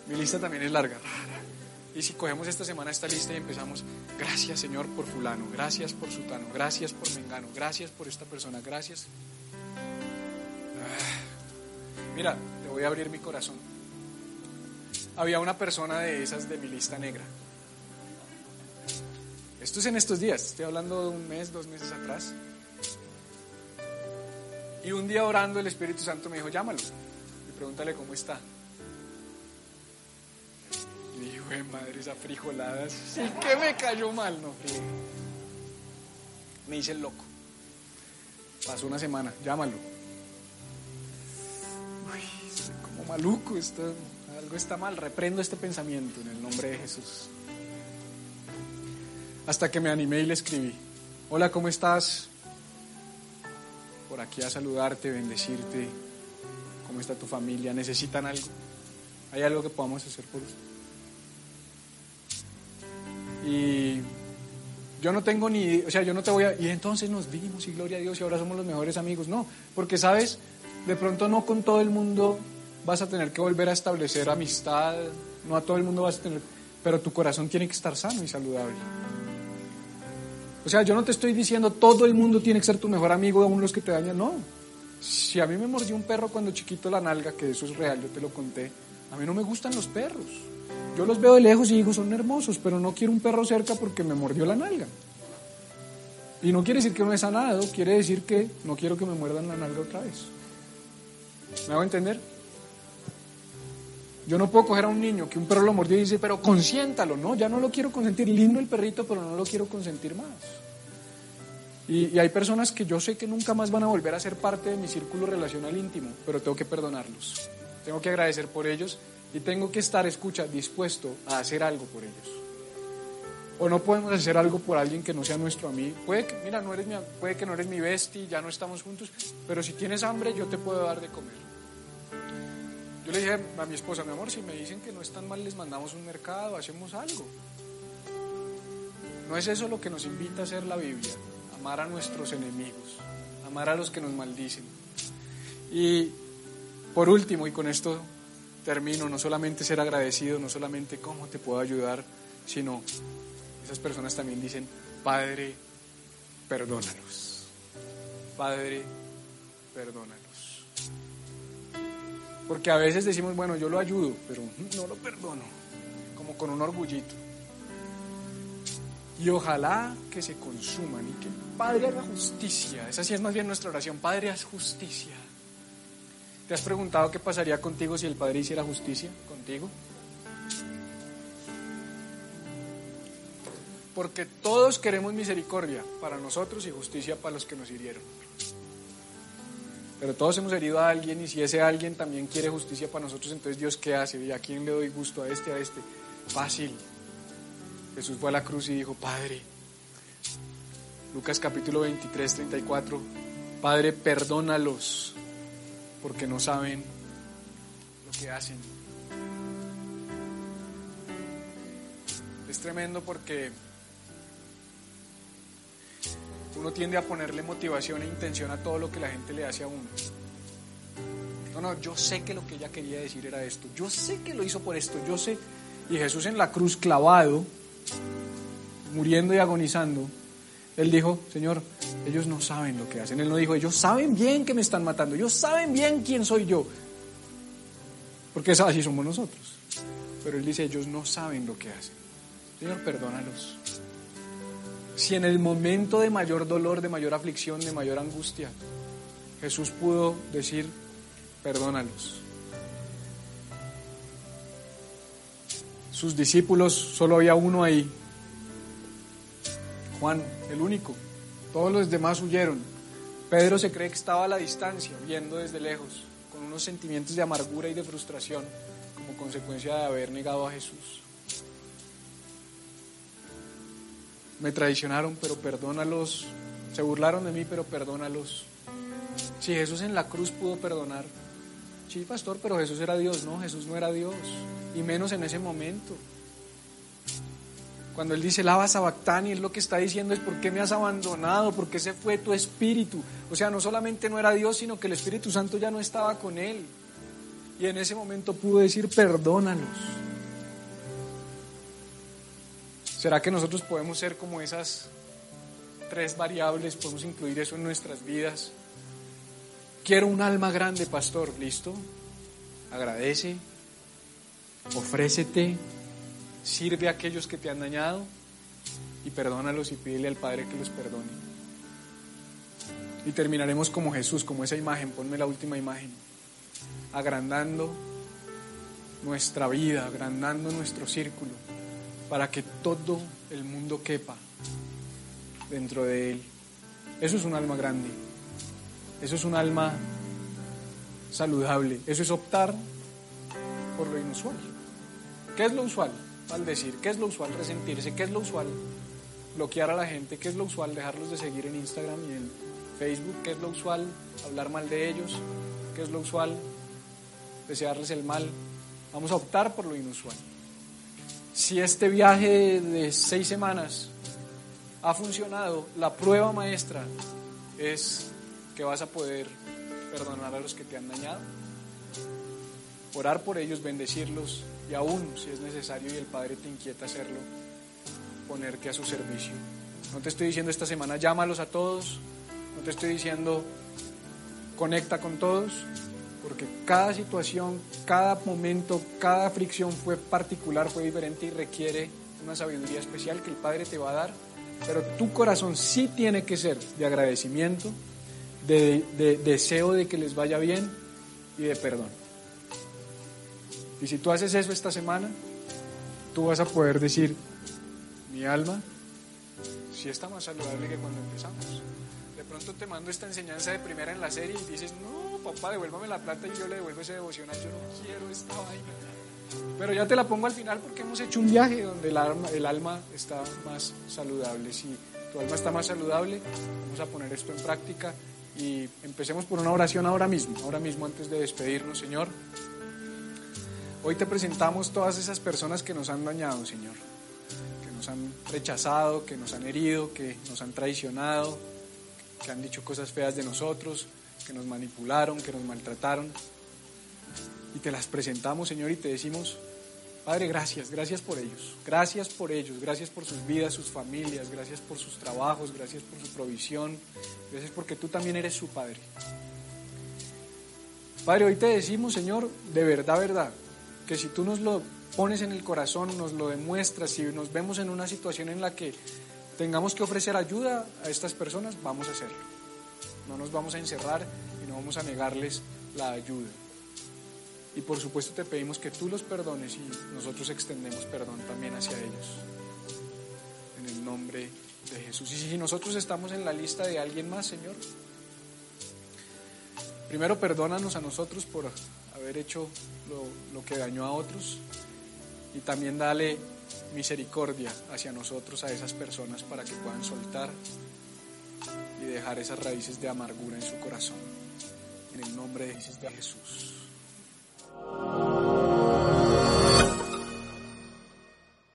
Mi lista también es larga. Y si cogemos esta semana esta lista y empezamos, gracias Señor por fulano, gracias por sutano, gracias por mengano, gracias por esta persona, gracias. Ah, mira, te voy a abrir mi corazón. Había una persona de esas de mi lista negra. Esto es en estos días, estoy hablando de un mes, dos meses atrás. Y un día orando el Espíritu Santo me dijo, llámalo y pregúntale cómo está. Güey, madre, esa frijolada sí que me cayó mal, no Me hice el loco. Pasó una semana, llámalo. Uy, como maluco, algo está mal. Reprendo este pensamiento en el nombre de Jesús. Hasta que me animé y le escribí. Hola, ¿cómo estás? Por aquí a saludarte, bendecirte. ¿Cómo está tu familia? ¿Necesitan algo? ¿Hay algo que podamos hacer por usted? Y yo no tengo ni, o sea, yo no te voy a, y entonces nos vimos y gloria a Dios y ahora somos los mejores amigos. No, porque sabes, de pronto no con todo el mundo vas a tener que volver a establecer amistad, no a todo el mundo vas a tener, pero tu corazón tiene que estar sano y saludable. O sea, yo no te estoy diciendo todo el mundo tiene que ser tu mejor amigo, aún los que te dañan, no. Si a mí me mordió un perro cuando chiquito la nalga, que eso es real, yo te lo conté, a mí no me gustan los perros. Yo los veo de lejos y digo, son hermosos, pero no quiero un perro cerca porque me mordió la nalga. Y no quiere decir que no he sanado, quiere decir que no quiero que me muerdan la nalga otra vez. ¿Me hago entender? Yo no puedo coger a un niño que un perro lo mordió y dice, pero consiéntalo, no, ya no lo quiero consentir. Lindo el perrito, pero no lo quiero consentir más. Y, y, hay personas que yo sé que nunca más van a volver a ser parte de mi círculo relacional íntimo, pero tengo que perdonarlos. Tengo que agradecer por ellos y tengo que estar, escucha, dispuesto a hacer algo por ellos. O no podemos hacer algo por alguien que no sea nuestro amigo. Puede que, mira, no eres mi, puede que no eres mi bestie, ya no estamos juntos, pero si tienes hambre yo te puedo dar de comer. Yo le dije a mi esposa, mi amor, si me dicen que no están mal, les mandamos un mercado, hacemos algo. No es eso lo que nos invita a hacer la Biblia, amar a nuestros enemigos, amar a los que nos maldicen. Y por último, y con esto termino, no solamente ser agradecido, no solamente cómo te puedo ayudar, sino esas personas también dicen, Padre, perdónalos. Padre, perdónalos. Porque a veces decimos, bueno, yo lo ayudo, pero no lo perdono, como con un orgullito. Y ojalá que se consuman y que Padre haga justicia. Esa sí es más bien nuestra oración. Padre, haz justicia. ¿Te has preguntado qué pasaría contigo si el Padre hiciera justicia contigo? Porque todos queremos misericordia para nosotros y justicia para los que nos hirieron. Pero todos hemos herido a alguien y si ese alguien también quiere justicia para nosotros, entonces Dios qué hace? ¿Y a quién le doy gusto? ¿A este, a este? Fácil. Jesús fue a la cruz y dijo, Padre, Lucas capítulo 23, 34, Padre, perdónalos porque no saben lo que hacen. Es tremendo porque uno tiende a ponerle motivación e intención a todo lo que la gente le hace a uno. No, no, yo sé que lo que ella quería decir era esto. Yo sé que lo hizo por esto. Yo sé. Y Jesús en la cruz clavado, muriendo y agonizando, él dijo, Señor, ellos no saben lo que hacen. Él no dijo, ellos saben bien que me están matando. Ellos saben bien quién soy yo. Porque así somos nosotros. Pero él dice, ellos no saben lo que hacen. Señor, perdónalos. Si en el momento de mayor dolor, de mayor aflicción, de mayor angustia, Jesús pudo decir, perdónalos. Sus discípulos, solo había uno ahí, Juan, el único. Todos los demás huyeron. Pedro se cree que estaba a la distancia, viendo desde lejos, con unos sentimientos de amargura y de frustración como consecuencia de haber negado a Jesús. Me traicionaron, pero perdónalos. Se burlaron de mí, pero perdónalos. Si Jesús en la cruz pudo perdonar. Sí, pastor, pero Jesús era Dios. No, Jesús no era Dios. Y menos en ese momento. Cuando Él dice, lava sabactani, Él lo que está diciendo es, ¿por qué me has abandonado? ¿Por qué se fue tu espíritu? O sea, no solamente no era Dios, sino que el Espíritu Santo ya no estaba con Él. Y en ese momento pudo decir, perdónalos. ¿Será que nosotros podemos ser como esas tres variables? ¿Podemos incluir eso en nuestras vidas? Quiero un alma grande, pastor. ¿Listo? Agradece, ofrécete, sirve a aquellos que te han dañado y perdónalos y pídele al Padre que los perdone. Y terminaremos como Jesús, como esa imagen, ponme la última imagen, agrandando nuestra vida, agrandando nuestro círculo para que todo el mundo quepa dentro de él. Eso es un alma grande, eso es un alma saludable, eso es optar por lo inusual. ¿Qué es lo usual? Al decir, ¿qué es lo usual? Resentirse, ¿qué es lo usual? Bloquear a la gente, ¿qué es lo usual? Dejarlos de seguir en Instagram y en Facebook, ¿qué es lo usual? Hablar mal de ellos, ¿qué es lo usual? Desearles el mal. Vamos a optar por lo inusual si este viaje de seis semanas ha funcionado, la prueba maestra es que vas a poder perdonar a los que te han dañado, orar por ellos, bendecirlos y aún, si es necesario y el Padre te inquieta hacerlo, ponerte a su servicio. No te estoy diciendo esta semana llámalos a todos, no te estoy diciendo conecta con todos, porque cada situación, cada momento, cada fricción fue particular, fue diferente y requiere una sabiduría especial que el Padre te va a dar, pero tu corazón sí tiene que ser de agradecimiento, de, deseo de que les vaya bien y de perdón. Y si tú haces eso esta semana, tú vas a poder decir, mi alma sí está más saludable que cuando empezamos. De pronto te mando esta enseñanza de primera en la serie y dices, no, papá, devuélvame la plata y yo le devuelvo ese devocional. Yo no quiero esta vaina. Pero ya te la pongo al final porque hemos hecho un viaje donde el alma, el alma está más saludable. Si tu alma está más saludable, vamos a poner esto en práctica y empecemos por una oración ahora mismo, ahora mismo antes de despedirnos, Señor. Hoy te presentamos todas esas personas que nos han dañado, Señor, que nos han rechazado, que nos han herido, que nos han traicionado, que han dicho cosas feas de nosotros, que nos manipularon, que nos maltrataron. Y te las presentamos, Señor, y te decimos, Padre, gracias, gracias por ellos, gracias por ellos, gracias por sus vidas, sus familias, gracias por sus trabajos, gracias por su provisión, gracias porque tú también eres su Padre. Padre, hoy te decimos, Señor, de verdad, verdad, que si tú nos lo pones en el corazón, nos lo demuestras, si nos vemos en una situación en la que tengamos que ofrecer ayuda a estas personas, vamos a hacerlo. No nos vamos a encerrar y no vamos a negarles la ayuda. Y por supuesto te pedimos que tú los perdones y nosotros extendemos perdón también hacia ellos. En el nombre de Jesús. Y si nosotros estamos en la lista de alguien más, Señor, primero perdónanos a nosotros por haber hecho lo, que dañó a otros y también dale misericordia hacia nosotros, a esas personas, para que puedan soltar y dejar esas raíces de amargura en su corazón. En el nombre de Jesús.